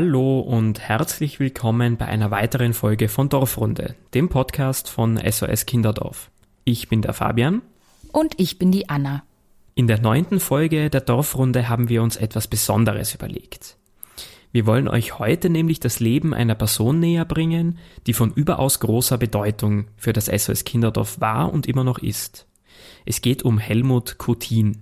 Hallo und herzlich willkommen bei einer weiteren Folge von Dorfrunde, dem Podcast von SOS Kinderdorf. Ich bin der Fabian. Und ich bin die Anna. In der neunten Folge der Dorfrunde haben wir uns etwas Besonderes überlegt. Wir wollen euch heute nämlich das Leben einer Person näher bringen, die von überaus großer Bedeutung für das SOS Kinderdorf war und immer noch ist. Es geht um Helmut Kutin.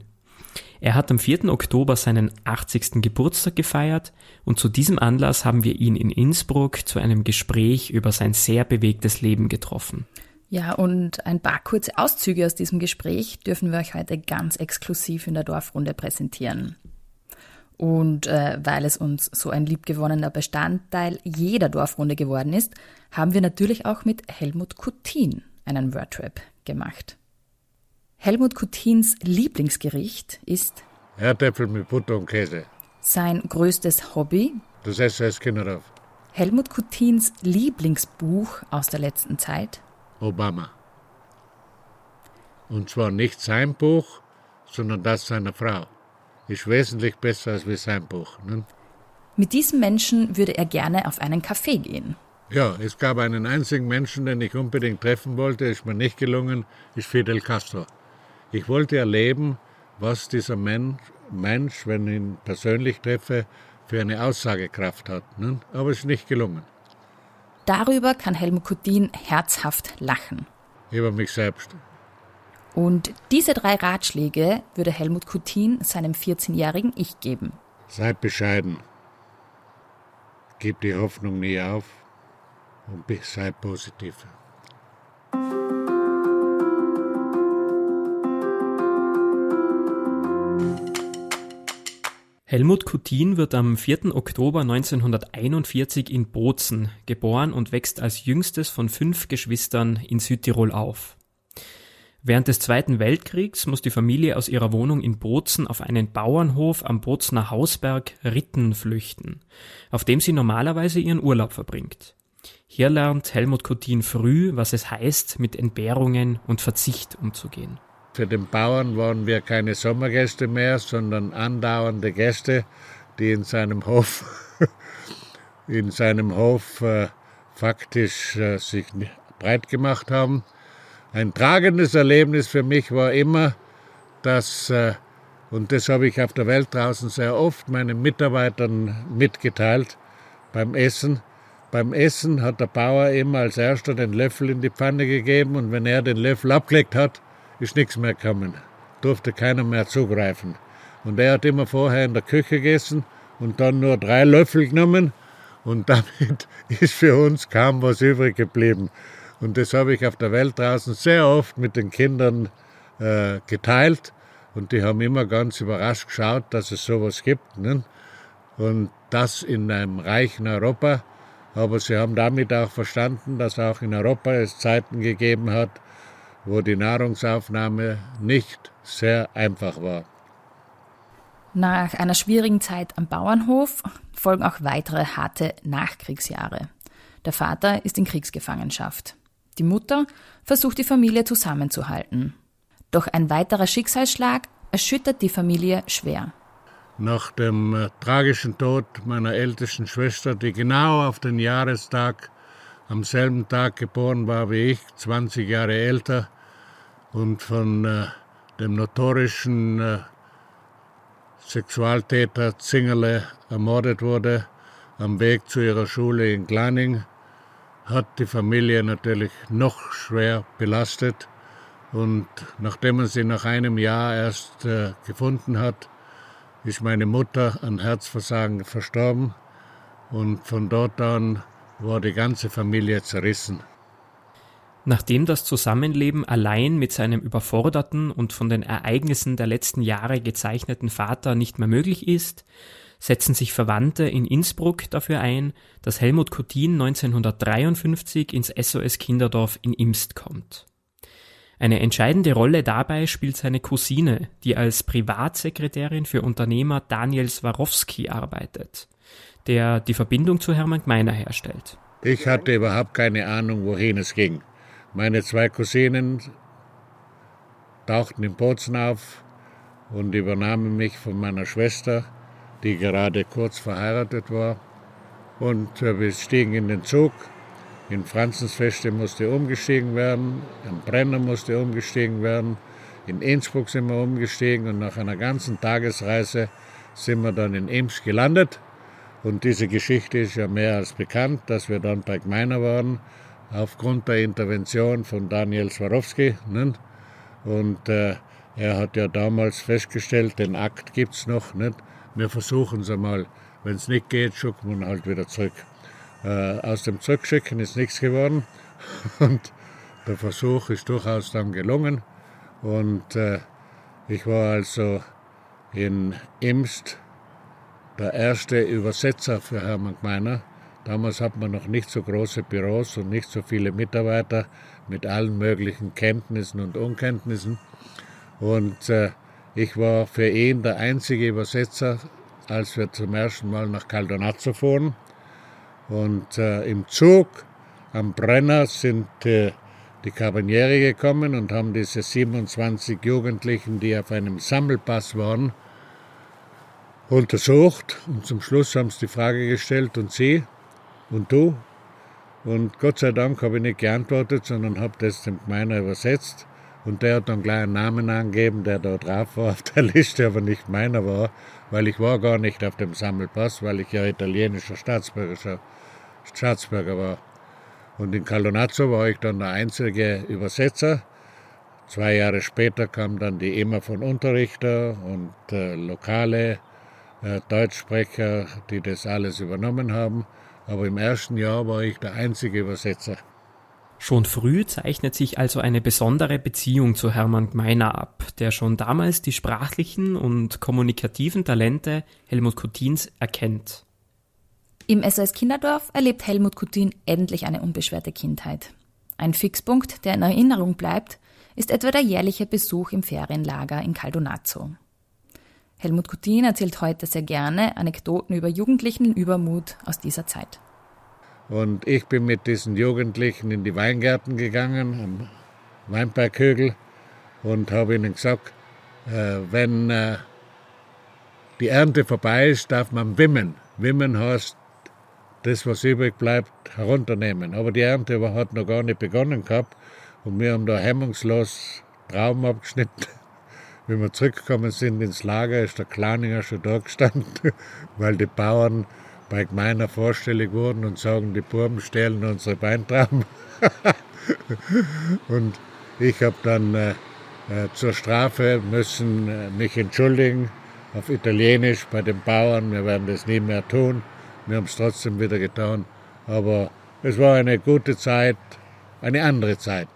Er hat am 4. Oktober seinen 80. Geburtstag gefeiert und zu diesem Anlass haben wir ihn in Innsbruck zu einem Gespräch über sein sehr bewegtes Leben getroffen. Ja, und ein paar kurze Auszüge aus diesem Gespräch dürfen wir euch heute ganz exklusiv in der Dorfrunde präsentieren. Und äh, weil es uns so ein liebgewonnener Bestandteil jeder Dorfrunde geworden ist, haben wir natürlich auch mit Helmut Kutin einen Wordrap gemacht. Helmut Kutins Lieblingsgericht ist Herdäpfel mit Butter und Käse. Sein größtes Hobby? Das SS Kinderdorf. Helmut Kutins Lieblingsbuch aus der letzten Zeit? Obama. Und zwar nicht sein Buch, sondern das seiner Frau. Ist wesentlich besser als wie sein Buch. Ne? Mit diesem Menschen würde er gerne auf einen Kaffee gehen. Ja, es gab einen einzigen Menschen, den ich unbedingt treffen wollte, ist mir nicht gelungen, ist Fidel Castro. Ich wollte erleben, was dieser Mensch, Mensch wenn ich ihn persönlich treffe, für eine Aussagekraft hat. Ne? Aber es ist nicht gelungen. Darüber kann Helmut Kutin herzhaft lachen. Über mich selbst. Und diese drei Ratschläge würde Helmut Kutin seinem 14-jährigen Ich geben. Seid bescheiden. Gib die Hoffnung nie auf und sei positiv. Helmut Kutin wird am 4. Oktober 1941 in Bozen geboren und wächst als jüngstes von fünf Geschwistern in Südtirol auf. Während des Zweiten Weltkriegs muss die Familie aus ihrer Wohnung in Bozen auf einen Bauernhof am Bozener Hausberg Ritten flüchten, auf dem sie normalerweise ihren Urlaub verbringt. Hier lernt Helmut Kutin früh, was es heißt, mit Entbehrungen und Verzicht umzugehen. Für den Bauern waren wir keine Sommergäste mehr, sondern andauernde Gäste, die in seinem Hof, in seinem Hof äh, faktisch äh, sich breit gemacht haben. Ein tragendes Erlebnis für mich war immer, dass, äh, und das habe ich auf der Welt draußen sehr oft meinen Mitarbeitern mitgeteilt beim Essen, beim Essen hat der Bauer immer als erster den Löffel in die Pfanne gegeben und wenn er den Löffel abgelegt hat, ist nichts mehr gekommen. Durfte keiner mehr zugreifen. Und er hat immer vorher in der Küche gegessen und dann nur drei Löffel genommen und damit ist für uns kaum was übrig geblieben. Und das habe ich auf der Welt draußen sehr oft mit den Kindern äh, geteilt und die haben immer ganz überrascht geschaut, dass es sowas gibt. Ne? Und das in einem reichen Europa. Aber sie haben damit auch verstanden, dass auch in Europa es Zeiten gegeben hat, wo die Nahrungsaufnahme nicht sehr einfach war. Nach einer schwierigen Zeit am Bauernhof folgen auch weitere harte Nachkriegsjahre. Der Vater ist in Kriegsgefangenschaft. Die Mutter versucht die Familie zusammenzuhalten. Doch ein weiterer Schicksalsschlag erschüttert die Familie schwer. Nach dem äh, tragischen Tod meiner ältesten Schwester, die genau auf den Jahrestag am selben Tag geboren war wie ich, 20 Jahre älter, und von äh, dem notorischen äh, Sexualtäter Zingerle ermordet wurde, am Weg zu ihrer Schule in Glanning, hat die Familie natürlich noch schwer belastet. Und nachdem man sie nach einem Jahr erst äh, gefunden hat, ist meine Mutter an Herzversagen verstorben. Und von dort an war die ganze Familie zerrissen. Nachdem das Zusammenleben allein mit seinem überforderten und von den Ereignissen der letzten Jahre gezeichneten Vater nicht mehr möglich ist, setzen sich Verwandte in Innsbruck dafür ein, dass Helmut Kutin 1953 ins SOS Kinderdorf in Imst kommt. Eine entscheidende Rolle dabei spielt seine Cousine, die als Privatsekretärin für Unternehmer Daniel Swarovski arbeitet, der die Verbindung zu Hermann Gmeiner herstellt. Ich hatte überhaupt keine Ahnung, wohin es ging. Meine zwei Cousinen tauchten in Bozen auf und übernahmen mich von meiner Schwester, die gerade kurz verheiratet war. und äh, wir stiegen in den Zug. In Franzensfeste musste umgestiegen werden, in Brenner musste umgestiegen werden, in Innsbruck sind wir umgestiegen und nach einer ganzen Tagesreise sind wir dann in Ems gelandet. Und diese Geschichte ist ja mehr als bekannt, dass wir dann bei Gmeiner waren, aufgrund der Intervention von Daniel Swarovski. Ne? Und äh, er hat ja damals festgestellt, den Akt gibt es noch. Nicht? Wir versuchen es einmal. Wenn es nicht geht, schicken wir ihn halt wieder zurück. Äh, aus dem Zurückschicken ist nichts geworden. Und der Versuch ist durchaus dann gelungen. Und äh, ich war also in Imst der erste Übersetzer für Hermann Gmeiner. Damals hat man noch nicht so große Büros und nicht so viele Mitarbeiter mit allen möglichen Kenntnissen und Unkenntnissen. Und äh, ich war für ihn der einzige Übersetzer, als wir zum ersten Mal nach Caldonazzo fuhren. Und äh, im Zug am Brenner sind äh, die Carabinieri gekommen und haben diese 27 Jugendlichen, die auf einem Sammelpass waren, untersucht. Und zum Schluss haben sie die Frage gestellt, und Sie und du? Und Gott sei Dank habe ich nicht geantwortet, sondern habe das dem Gemeiner übersetzt. Und der hat dann gleich einen Namen angegeben, der da drauf war auf der Liste, aber nicht meiner war, weil ich war gar nicht auf dem Sammelpass, weil ich ja italienischer Staatsbürger, Staatsbürger war. Und in Caldonazzo war ich dann der einzige Übersetzer. Zwei Jahre später kam dann die EMA von Unterrichter und äh, lokale äh, Deutschsprecher, die das alles übernommen haben. Aber im ersten Jahr war ich der einzige Übersetzer. Schon früh zeichnet sich also eine besondere Beziehung zu Hermann Gmeiner ab, der schon damals die sprachlichen und kommunikativen Talente Helmut Kutins erkennt. Im SOS Kinderdorf erlebt Helmut Kutin endlich eine unbeschwerte Kindheit. Ein Fixpunkt, der in Erinnerung bleibt, ist etwa der jährliche Besuch im Ferienlager in Caldonazzo. Helmut Kutin erzählt heute sehr gerne Anekdoten über jugendlichen Übermut aus dieser Zeit. Und ich bin mit diesen Jugendlichen in die Weingärten gegangen, am Weinberghügel, und habe ihnen gesagt, äh, wenn äh, die Ernte vorbei ist, darf man wimmen. Wimmen heißt, das, was übrig bleibt, herunternehmen. Aber die Ernte hat noch gar nicht begonnen gehabt und wir haben da hemmungslos Trauben abgeschnitten. Wenn wir zurückgekommen sind ins Lager, ist der Klaninger schon da gestanden, weil die Bauern bei Gmeiner vorstellig wurden und sagen, die Burben stehlen unsere Weintrauben. und ich habe dann äh, äh, zur Strafe müssen äh, mich entschuldigen auf Italienisch bei den Bauern. Wir werden das nie mehr tun. Wir haben es trotzdem wieder getan. Aber es war eine gute Zeit, eine andere Zeit.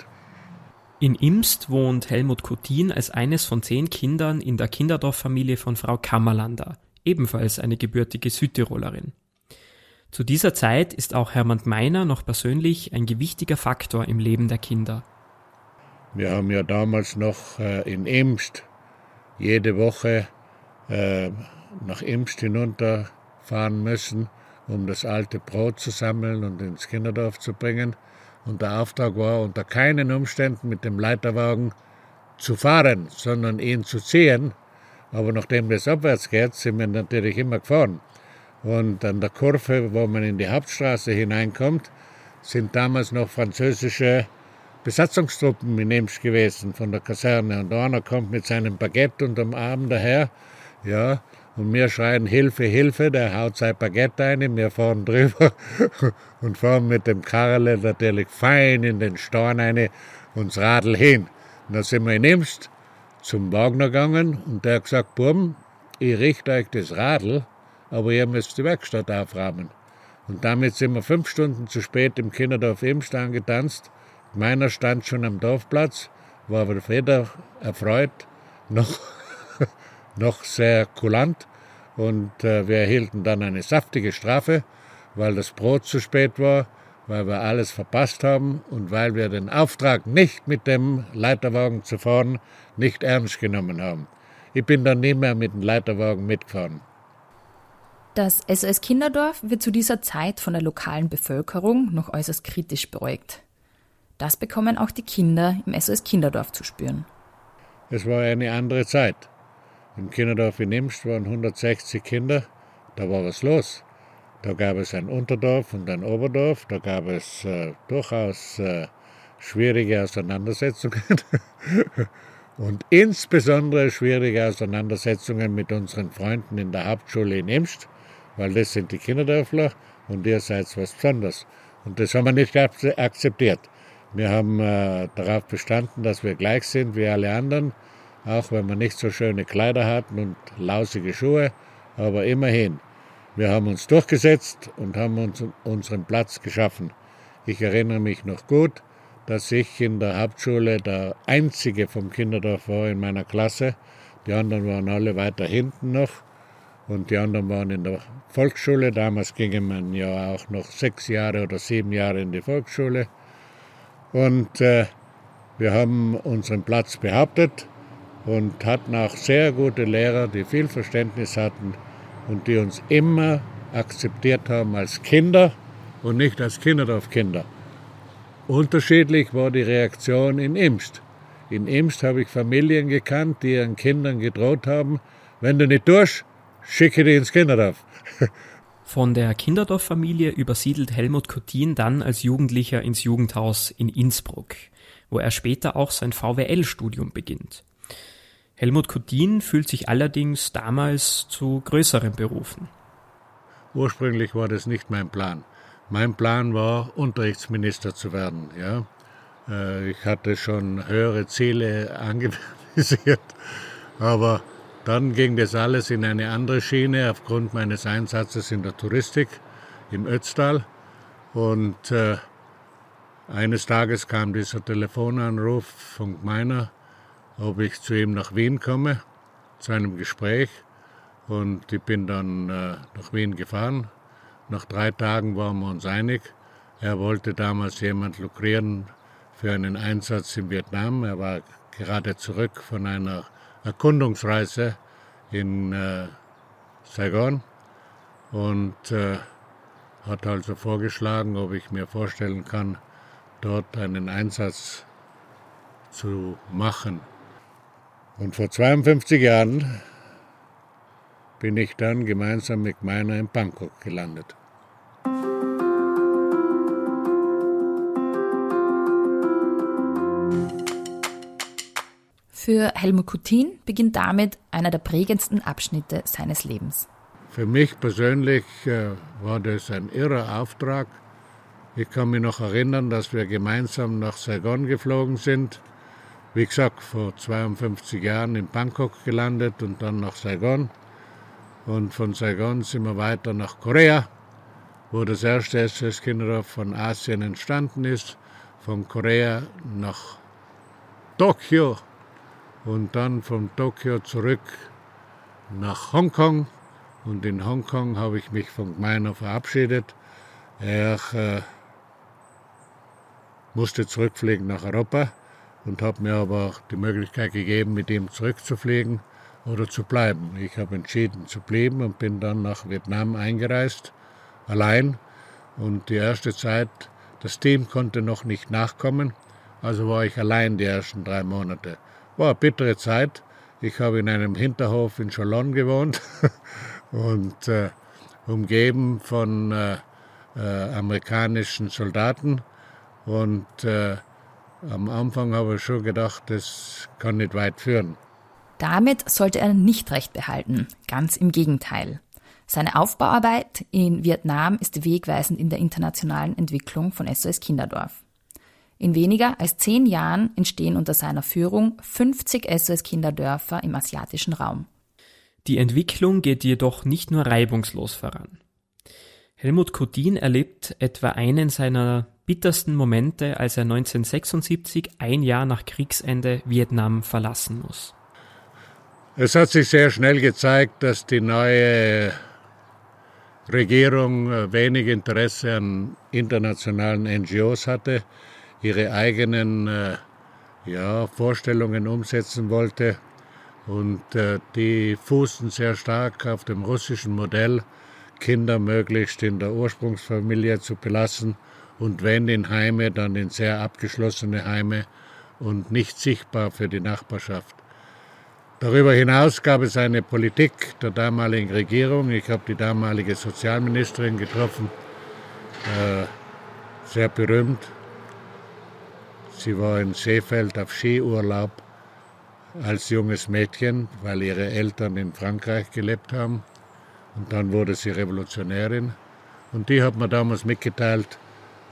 In Imst wohnt Helmut Kutin als eines von zehn Kindern in der Kinderdorffamilie von Frau Kammerlander, ebenfalls eine gebürtige Südtirolerin. Zu dieser Zeit ist auch Hermann Meiner noch persönlich ein gewichtiger Faktor im Leben der Kinder. Wir haben ja damals noch äh, in Imst jede Woche äh, nach Imst hinunterfahren müssen, um das alte Brot zu sammeln und ins Kinderdorf zu bringen. Und der Auftrag war, unter keinen Umständen mit dem Leiterwagen zu fahren, sondern ihn zu ziehen. Aber nachdem das abwärts geht, sind wir natürlich immer gefahren. Und an der Kurve, wo man in die Hauptstraße hineinkommt, sind damals noch französische Besatzungstruppen in Emsch gewesen von der Kaserne. Und einer kommt mit seinem Baguette unterm Arm daher. Ja, und wir schreien Hilfe, Hilfe, der haut sein Baguette ein, wir fahren drüber und fahren mit dem Karle natürlich fein in den Storn rein, uns Radl hin. Und dann sind wir in Imst zum Wagner gegangen und der hat gesagt, Buben, ich richte euch das Radl, aber ihr müsst die Werkstatt aufräumen. Und damit sind wir fünf Stunden zu spät im Kinderdorf Imst angetanzt. Meiner stand schon am Dorfplatz, war aber weder erfreut noch noch sehr kulant und äh, wir erhielten dann eine saftige Strafe, weil das Brot zu spät war, weil wir alles verpasst haben und weil wir den Auftrag nicht mit dem Leiterwagen zu fahren nicht ernst genommen haben. Ich bin dann nie mehr mit dem Leiterwagen mitgefahren. Das SOS Kinderdorf wird zu dieser Zeit von der lokalen Bevölkerung noch äußerst kritisch beäugt. Das bekommen auch die Kinder im SOS Kinderdorf zu spüren. Es war eine andere Zeit. Im Kinderdorf in Imst waren 160 Kinder. Da war was los. Da gab es ein Unterdorf und ein Oberdorf. Da gab es äh, durchaus äh, schwierige Auseinandersetzungen und insbesondere schwierige Auseinandersetzungen mit unseren Freunden in der Hauptschule in Imst, weil das sind die Kinderdörfler und ihr seid was Besonderes. Und das haben wir nicht akzeptiert. Wir haben äh, darauf bestanden, dass wir gleich sind wie alle anderen, auch wenn wir nicht so schöne Kleider hatten und lausige Schuhe, aber immerhin. Wir haben uns durchgesetzt und haben uns unseren Platz geschaffen. Ich erinnere mich noch gut, dass ich in der Hauptschule der einzige vom Kinderdorf war in meiner Klasse. Die anderen waren alle weiter hinten noch und die anderen waren in der Volksschule. Damals ging man ja auch noch sechs Jahre oder sieben Jahre in die Volksschule. Und äh, wir haben unseren Platz behauptet und hatten auch sehr gute Lehrer, die viel Verständnis hatten und die uns immer akzeptiert haben als Kinder und nicht als Kinderdorfkinder. Unterschiedlich war die Reaktion in Imst. In Imst habe ich Familien gekannt, die ihren Kindern gedroht haben, wenn du nicht tust, schicke die ins Kinderdorf. Von der Kinderdorf-Familie übersiedelt Helmut Kottin dann als Jugendlicher ins Jugendhaus in Innsbruck, wo er später auch sein VWL-Studium beginnt. Helmut Kottin fühlt sich allerdings damals zu größeren Berufen. Ursprünglich war das nicht mein Plan. Mein Plan war, Unterrichtsminister zu werden. Ja? Äh, ich hatte schon höhere Ziele angevisiert, aber dann ging das alles in eine andere Schiene aufgrund meines Einsatzes in der Touristik im Ötztal. Und äh, eines Tages kam dieser Telefonanruf von meiner ob ich zu ihm nach Wien komme, zu einem Gespräch. Und ich bin dann äh, nach Wien gefahren. Nach drei Tagen waren wir uns einig. Er wollte damals jemand lukrieren für einen Einsatz in Vietnam. Er war gerade zurück von einer Erkundungsreise in äh, Saigon und äh, hat also vorgeschlagen, ob ich mir vorstellen kann, dort einen Einsatz zu machen. Und vor 52 Jahren bin ich dann gemeinsam mit meiner in Bangkok gelandet. Für Helmut Kutin beginnt damit einer der prägendsten Abschnitte seines Lebens. Für mich persönlich äh, war das ein irrer Auftrag. Ich kann mich noch erinnern, dass wir gemeinsam nach Saigon geflogen sind wie gesagt, vor 52 Jahren in Bangkok gelandet und dann nach Saigon. Und von Saigon sind wir weiter nach Korea, wo das erste SS-Kinderdorf von Asien entstanden ist. Von Korea nach Tokio und dann von Tokio zurück nach Hongkong. Und in Hongkong habe ich mich von Gmeiner verabschiedet. Er äh, musste zurückfliegen nach Europa und habe mir aber auch die Möglichkeit gegeben, mit ihm zurückzufliegen oder zu bleiben. Ich habe entschieden zu bleiben und bin dann nach Vietnam eingereist, allein. Und die erste Zeit, das Team konnte noch nicht nachkommen, also war ich allein die ersten drei Monate. War eine bittere Zeit. Ich habe in einem Hinterhof in Chalon gewohnt und äh, umgeben von äh, äh, amerikanischen Soldaten und äh, am Anfang habe ich schon gedacht, das kann nicht weit führen. Damit sollte er nicht recht behalten, ganz im Gegenteil. Seine Aufbauarbeit in Vietnam ist wegweisend in der internationalen Entwicklung von SOS Kinderdorf. In weniger als zehn Jahren entstehen unter seiner Führung 50 SOS Kinderdörfer im asiatischen Raum. Die Entwicklung geht jedoch nicht nur reibungslos voran. Helmut Kodin erlebt etwa einen seiner bittersten Momente, als er 1976, ein Jahr nach Kriegsende, Vietnam verlassen muss. Es hat sich sehr schnell gezeigt, dass die neue Regierung äh, wenig Interesse an internationalen NGOs hatte, ihre eigenen äh, ja, Vorstellungen umsetzen wollte. Und äh, die fußten sehr stark auf dem russischen Modell, Kinder möglichst in der Ursprungsfamilie zu belassen und wenn in Heime, dann in sehr abgeschlossene Heime und nicht sichtbar für die Nachbarschaft. Darüber hinaus gab es eine Politik der damaligen Regierung. Ich habe die damalige Sozialministerin getroffen, äh, sehr berühmt. Sie war in Seefeld auf Skiurlaub als junges Mädchen, weil ihre Eltern in Frankreich gelebt haben. Und dann wurde sie Revolutionärin. Und die hat mir damals mitgeteilt,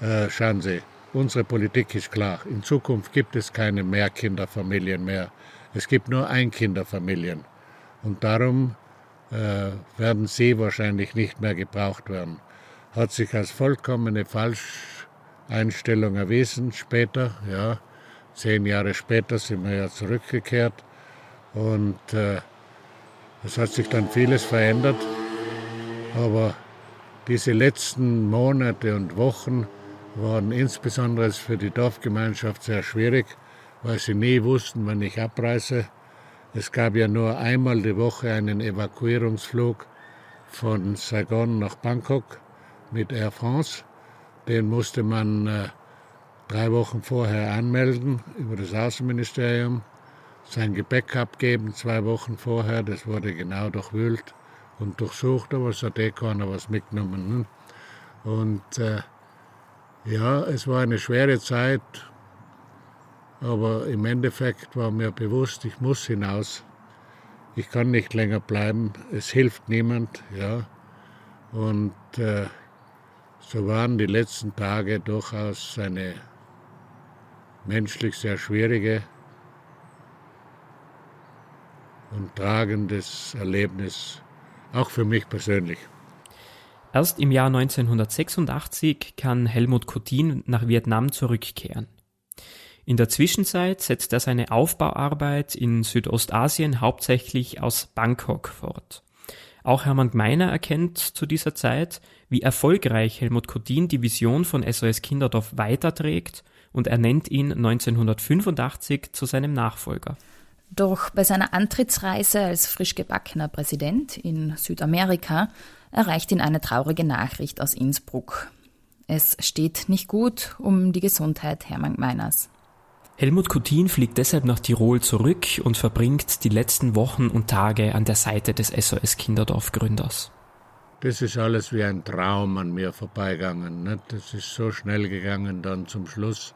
äh, schauen Sie, unsere Politik ist klar. In Zukunft gibt es keine Mehrkinderfamilien mehr. Es gibt nur Einkinderfamilien und darum äh, werden sie wahrscheinlich nicht mehr gebraucht werden. Hat sich als vollkommene Falscheinstellung erwiesen später, ja. Zehn Jahre später sind wir ja zurückgekehrt und äh, es hat sich dann vieles verändert. Aber diese letzten Monate und Wochen waren insbesondere für die Dorfgemeinschaft sehr schwierig weil sie nie wussten, wann ich abreise. Es gab ja nur einmal die Woche einen Evakuierungsflug von Saigon nach Bangkok mit Air France. Den musste man äh, drei Wochen vorher anmelden über das Außenministerium, sein Gepäck abgeben zwei Wochen vorher. Das wurde genau durchwühlt und durchsucht, aber es hat eh keiner was mitgenommen. Ne? Und äh, ja, es war eine schwere Zeit, aber im Endeffekt war mir bewusst, ich muss hinaus. Ich kann nicht länger bleiben. Es hilft niemand. Ja. Und äh, so waren die letzten Tage durchaus eine menschlich sehr schwierige und tragendes Erlebnis, auch für mich persönlich. Erst im Jahr 1986 kann Helmut Coutin nach Vietnam zurückkehren. In der Zwischenzeit setzt er seine Aufbauarbeit in Südostasien hauptsächlich aus Bangkok fort. Auch Hermann Gmeiner erkennt zu dieser Zeit, wie erfolgreich Helmut Kodin die Vision von SOS Kinderdorf weiterträgt und ernennt ihn 1985 zu seinem Nachfolger. Doch bei seiner Antrittsreise als frisch gebackener Präsident in Südamerika erreicht ihn eine traurige Nachricht aus Innsbruck. Es steht nicht gut um die Gesundheit Hermann Gmeiners. Helmut Coutin fliegt deshalb nach Tirol zurück und verbringt die letzten Wochen und Tage an der Seite des SOS Kinderdorf Gründers. Das ist alles wie ein Traum an mir vorbeigegangen. Nicht? Das ist so schnell gegangen dann zum Schluss,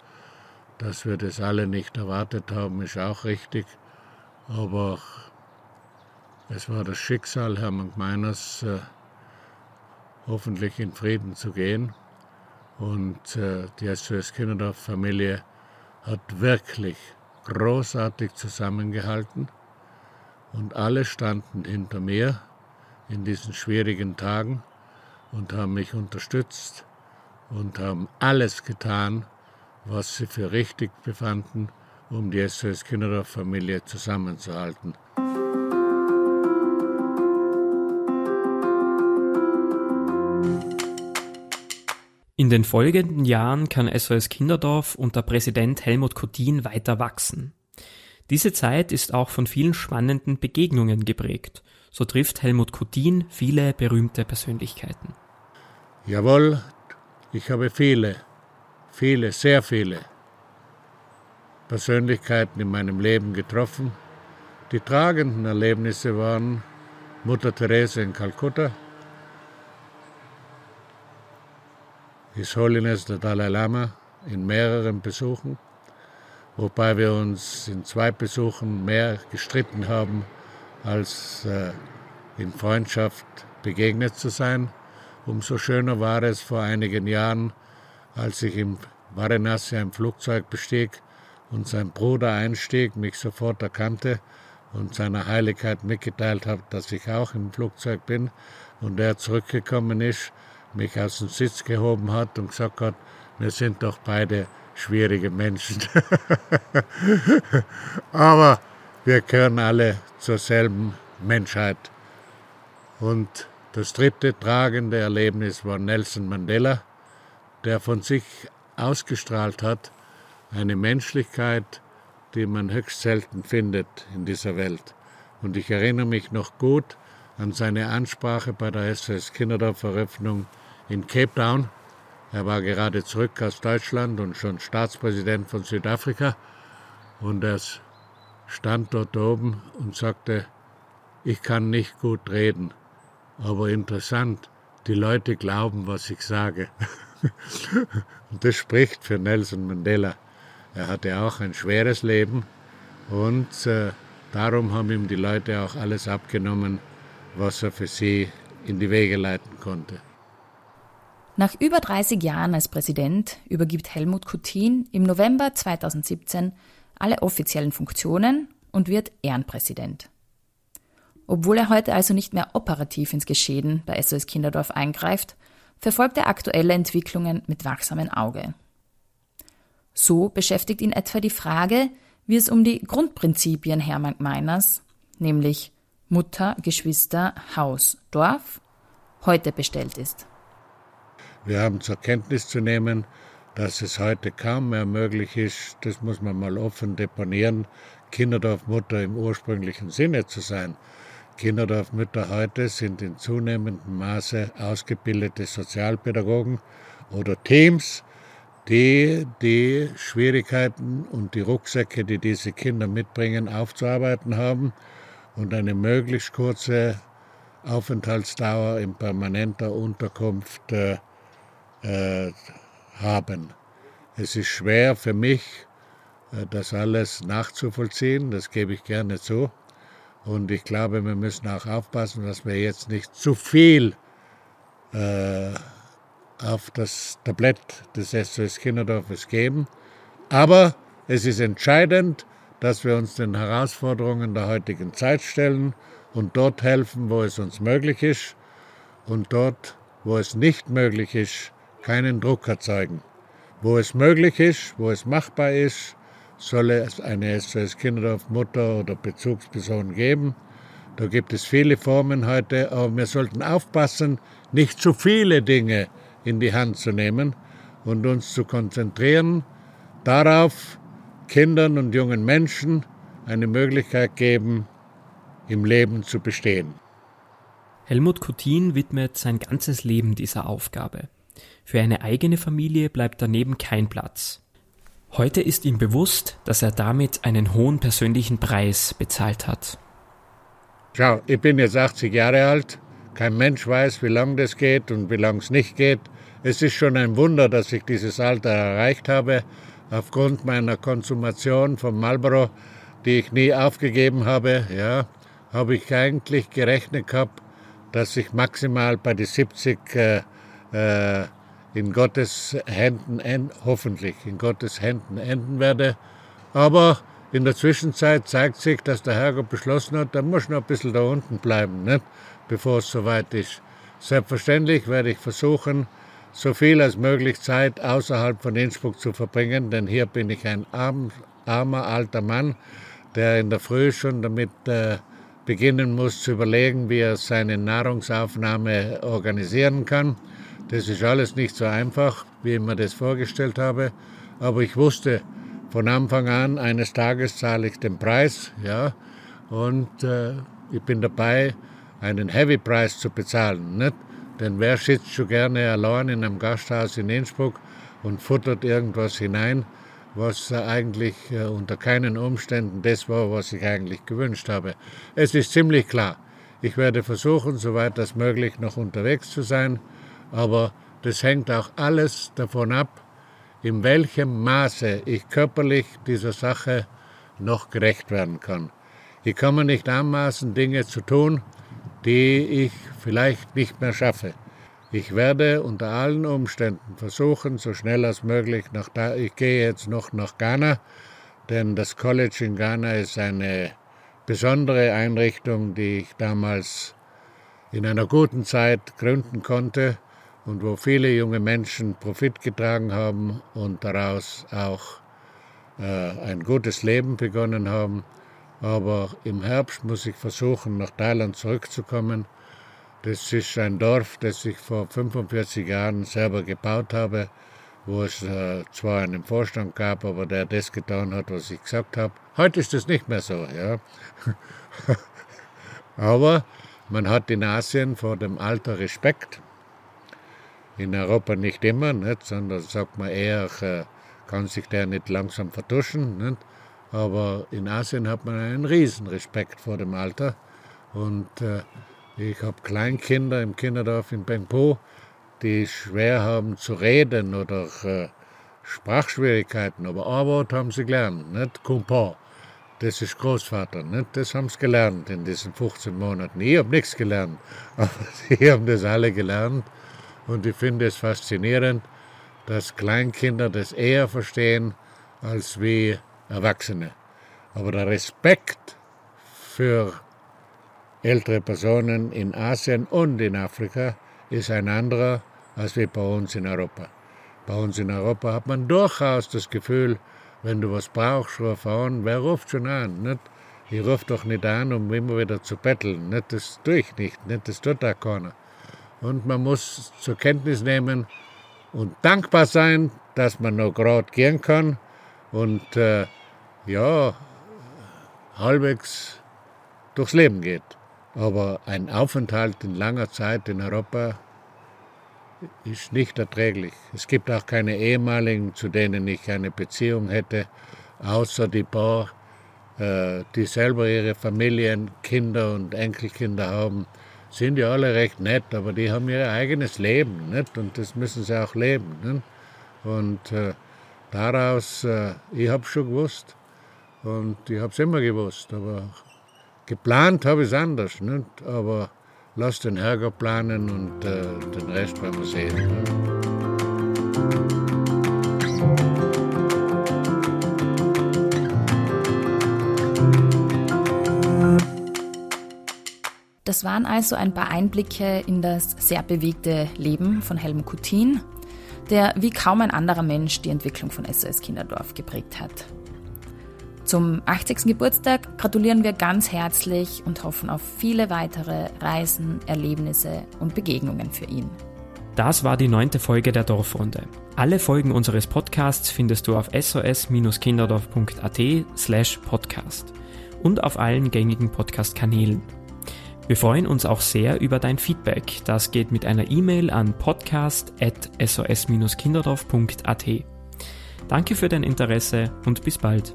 dass wir das alle nicht erwartet haben, ist auch richtig. Aber es war das Schicksal Hermann Meiners, äh, hoffentlich in Frieden zu gehen. Und äh, die SOS Kinderdorf Familie hat wirklich großartig zusammengehalten und alle standen hinter mir in diesen schwierigen Tagen und haben mich unterstützt und haben alles getan, was sie für richtig befanden, um die SOS Kinderdorf-Familie zusammenzuhalten. In den folgenden Jahren kann SOS Kinderdorf unter Präsident Helmut Coutin weiter wachsen. Diese Zeit ist auch von vielen spannenden Begegnungen geprägt. So trifft Helmut Coutin viele berühmte Persönlichkeiten. Jawohl, ich habe viele, viele, sehr viele Persönlichkeiten in meinem Leben getroffen. Die tragenden Erlebnisse waren Mutter Therese in Kalkutta, His Holiness der Dalai Lama in mehreren Besuchen, wobei wir uns in zwei Besuchen mehr gestritten haben, als äh, in Freundschaft begegnet zu sein. Umso schöner war es vor einigen Jahren, als ich im Varanasi ein Flugzeug bestieg und sein Bruder einstieg, mich sofort erkannte und seiner Heiligkeit mitgeteilt hat, dass ich auch im Flugzeug bin und er zurückgekommen ist mich aus dem Sitz gehoben hat und gesagt hat, wir sind doch beide schwierige Menschen. Aber wir gehören alle zur selben Menschheit. Und das dritte tragende Erlebnis war Nelson Mandela, der von sich ausgestrahlt hat, eine Menschlichkeit, die man höchst selten findet in dieser Welt. Und ich erinnere mich noch gut an seine Ansprache bei der SS Kinderdorf-Eröffnung in Cape Town. Er war gerade zurück aus Deutschland und schon Staatspräsident von Südafrika. Und er stand dort oben und sagte, ich kann nicht gut reden, aber interessant, die Leute glauben, was ich sage. und das spricht für Nelson Mandela. Er hatte auch ein schweres Leben und äh, darum haben ihm die Leute auch alles abgenommen, was er für sie in die Wege leiten konnte. Nach über 30 Jahren als Präsident übergibt Helmut Kutin im November 2017 alle offiziellen Funktionen und wird Ehrenpräsident. Obwohl er heute also nicht mehr operativ ins Geschehen bei SOS Kinderdorf eingreift, verfolgt er aktuelle Entwicklungen mit wachsamem Auge. So beschäftigt ihn etwa die Frage, wie es um die Grundprinzipien Hermann Meiners, nämlich Mutter, Geschwister, Haus, Dorf, heute bestellt ist. Wir haben zur Kenntnis zu nehmen, dass es heute kaum mehr möglich ist, das muss man mal offen deponieren, Kinderdorfmutter im ursprünglichen Sinne zu sein. Kinderdorfmütter heute sind in zunehmendem Maße ausgebildete Sozialpädagogen oder Teams, die die Schwierigkeiten und die Rucksäcke, die diese Kinder mitbringen, aufzuarbeiten haben und eine möglichst kurze Aufenthaltsdauer in permanenter Unterkunft äh, äh, haben. Es ist schwer für mich, äh, das alles nachzuvollziehen, das gebe ich gerne zu. Und ich glaube, wir müssen auch aufpassen, dass wir jetzt nicht zu viel äh, auf das Tablett des SOS Kinderdorfes geben. Aber es ist entscheidend, dass wir uns den Herausforderungen der heutigen Zeit stellen und dort helfen, wo es uns möglich ist und dort, wo es nicht möglich ist, keinen Druck erzeugen. Wo es möglich ist, wo es machbar ist, soll es eine SOS Kinderdorf Mutter oder Bezugsperson geben. Da gibt es viele Formen heute, aber wir sollten aufpassen, nicht zu viele Dinge in die Hand zu nehmen und uns zu konzentrieren darauf, Kindern und jungen Menschen eine Möglichkeit geben, im Leben zu bestehen. Helmut Kutin widmet sein ganzes Leben dieser Aufgabe. Für eine eigene Familie bleibt daneben kein Platz. Heute ist ihm bewusst, dass er damit einen hohen persönlichen Preis bezahlt hat. Schau, ich bin jetzt 80 Jahre alt. Kein Mensch weiß, wie lange das geht und wie lange es nicht geht. Es ist schon ein Wunder, dass ich dieses Alter erreicht habe, aufgrund meiner Konsumation von Marlboro, die ich nie aufgegeben habe. Ja, habe ich eigentlich gerechnet gehabt, dass ich maximal bei den 70 äh, äh, in Gottes Händen, hoffentlich in Gottes Händen enden werde. Aber in der Zwischenzeit zeigt sich, dass der Herrgott beschlossen hat, da muss noch ein bisschen da unten bleiben, nicht? bevor es soweit ist. Selbstverständlich werde ich versuchen, so viel als möglich Zeit außerhalb von Innsbruck zu verbringen, denn hier bin ich ein arm, armer alter Mann, der in der Früh schon damit äh, beginnen muss zu überlegen, wie er seine Nahrungsaufnahme organisieren kann. Das ist alles nicht so einfach, wie ich mir das vorgestellt habe, aber ich wusste von Anfang an, eines Tages zahle ich den Preis, ja, und äh, ich bin dabei, einen Heavy Preis zu bezahlen, nicht? Denn wer sitzt schon gerne allein in einem Gasthaus in Innsbruck und futtert irgendwas hinein, was eigentlich äh, unter keinen Umständen das war, was ich eigentlich gewünscht habe. Es ist ziemlich klar, ich werde versuchen, soweit das möglich noch unterwegs zu sein, aber das hängt auch alles davon ab, in welchem Maße ich körperlich dieser Sache noch gerecht werden kann. Ich kann mir nicht anmaßen, Dinge zu tun, die ich vielleicht nicht mehr schaffe. Ich werde unter allen Umständen versuchen, so schnell als möglich nach da, ich gehe jetzt noch nach Ghana, denn das College in Ghana ist eine besondere Einrichtung, die ich damals in einer guten Zeit gründen konnte und wo viele junge Menschen Profit getragen haben und daraus auch äh, ein gutes Leben begonnen haben. Aber im Herbst muss ich versuchen, nach Thailand zurückzukommen. Das ist ein Dorf, das ich vor 45 Jahren selber gebaut habe, wo es äh, zwar einen Vorstand gab, aber der das getan hat, was ich gesagt habe. Heute ist das nicht mehr so, ja. aber man hat in Asien vor dem Alter Respekt in Europa nicht immer, nicht, sondern sagt man eher, äh, kann sich der nicht langsam vertuschen. Nicht? Aber in Asien hat man einen riesen Respekt vor dem Alter. Und äh, ich habe Kleinkinder im Kinderdorf in Bengpo, die schwer haben zu reden oder äh, Sprachschwierigkeiten. Aber ein Wort haben sie gelernt, nicht? Kumpa. Das ist Großvater, nicht? Das haben sie gelernt in diesen 15 Monaten. Ich habe nichts gelernt, aber sie haben das alle gelernt. Und ich finde es faszinierend, dass Kleinkinder das eher verstehen als wie Erwachsene. Aber der Respekt für ältere Personen in Asien und in Afrika ist ein anderer als wie bei uns in Europa. Bei uns in Europa hat man durchaus das Gefühl, wenn du was brauchst, ruf an. Wer ruft schon an? Nicht? Ich rufe doch nicht an, um immer wieder zu betteln. Nicht? Das tue ich nicht. nicht? Das tut auch keiner. Und man muss zur Kenntnis nehmen und dankbar sein, dass man noch gerade gehen kann und äh, ja, halbwegs durchs Leben geht. Aber ein Aufenthalt in langer Zeit in Europa ist nicht erträglich. Es gibt auch keine ehemaligen, zu denen ich eine Beziehung hätte, außer die paar, äh, die selber ihre Familien, Kinder und Enkelkinder haben. Sind ja alle recht nett, aber die haben ihr eigenes Leben, nicht? Und das müssen sie auch leben. Nicht? Und äh, daraus, äh, ich habe schon gewusst und ich habe es immer gewusst, aber Geplant habe ich es anders, nicht? aber lass den Herrgott planen und äh, den Rest werden wir sehen. Ne? Das waren also ein paar Einblicke in das sehr bewegte Leben von Helmut Kutin, der wie kaum ein anderer Mensch die Entwicklung von SOS Kinderdorf geprägt hat. Zum 80. Geburtstag gratulieren wir ganz herzlich und hoffen auf viele weitere Reisen, Erlebnisse und Begegnungen für ihn. Das war die neunte Folge der Dorfrunde. Alle Folgen unseres Podcasts findest du auf sos-kinderdorf.at slash podcast und auf allen gängigen Podcast-Kanälen. Wir freuen uns auch sehr über dein Feedback. Das geht mit einer E-Mail an podcast.sos-kinderdorf.at. Danke für dein Interesse und bis bald.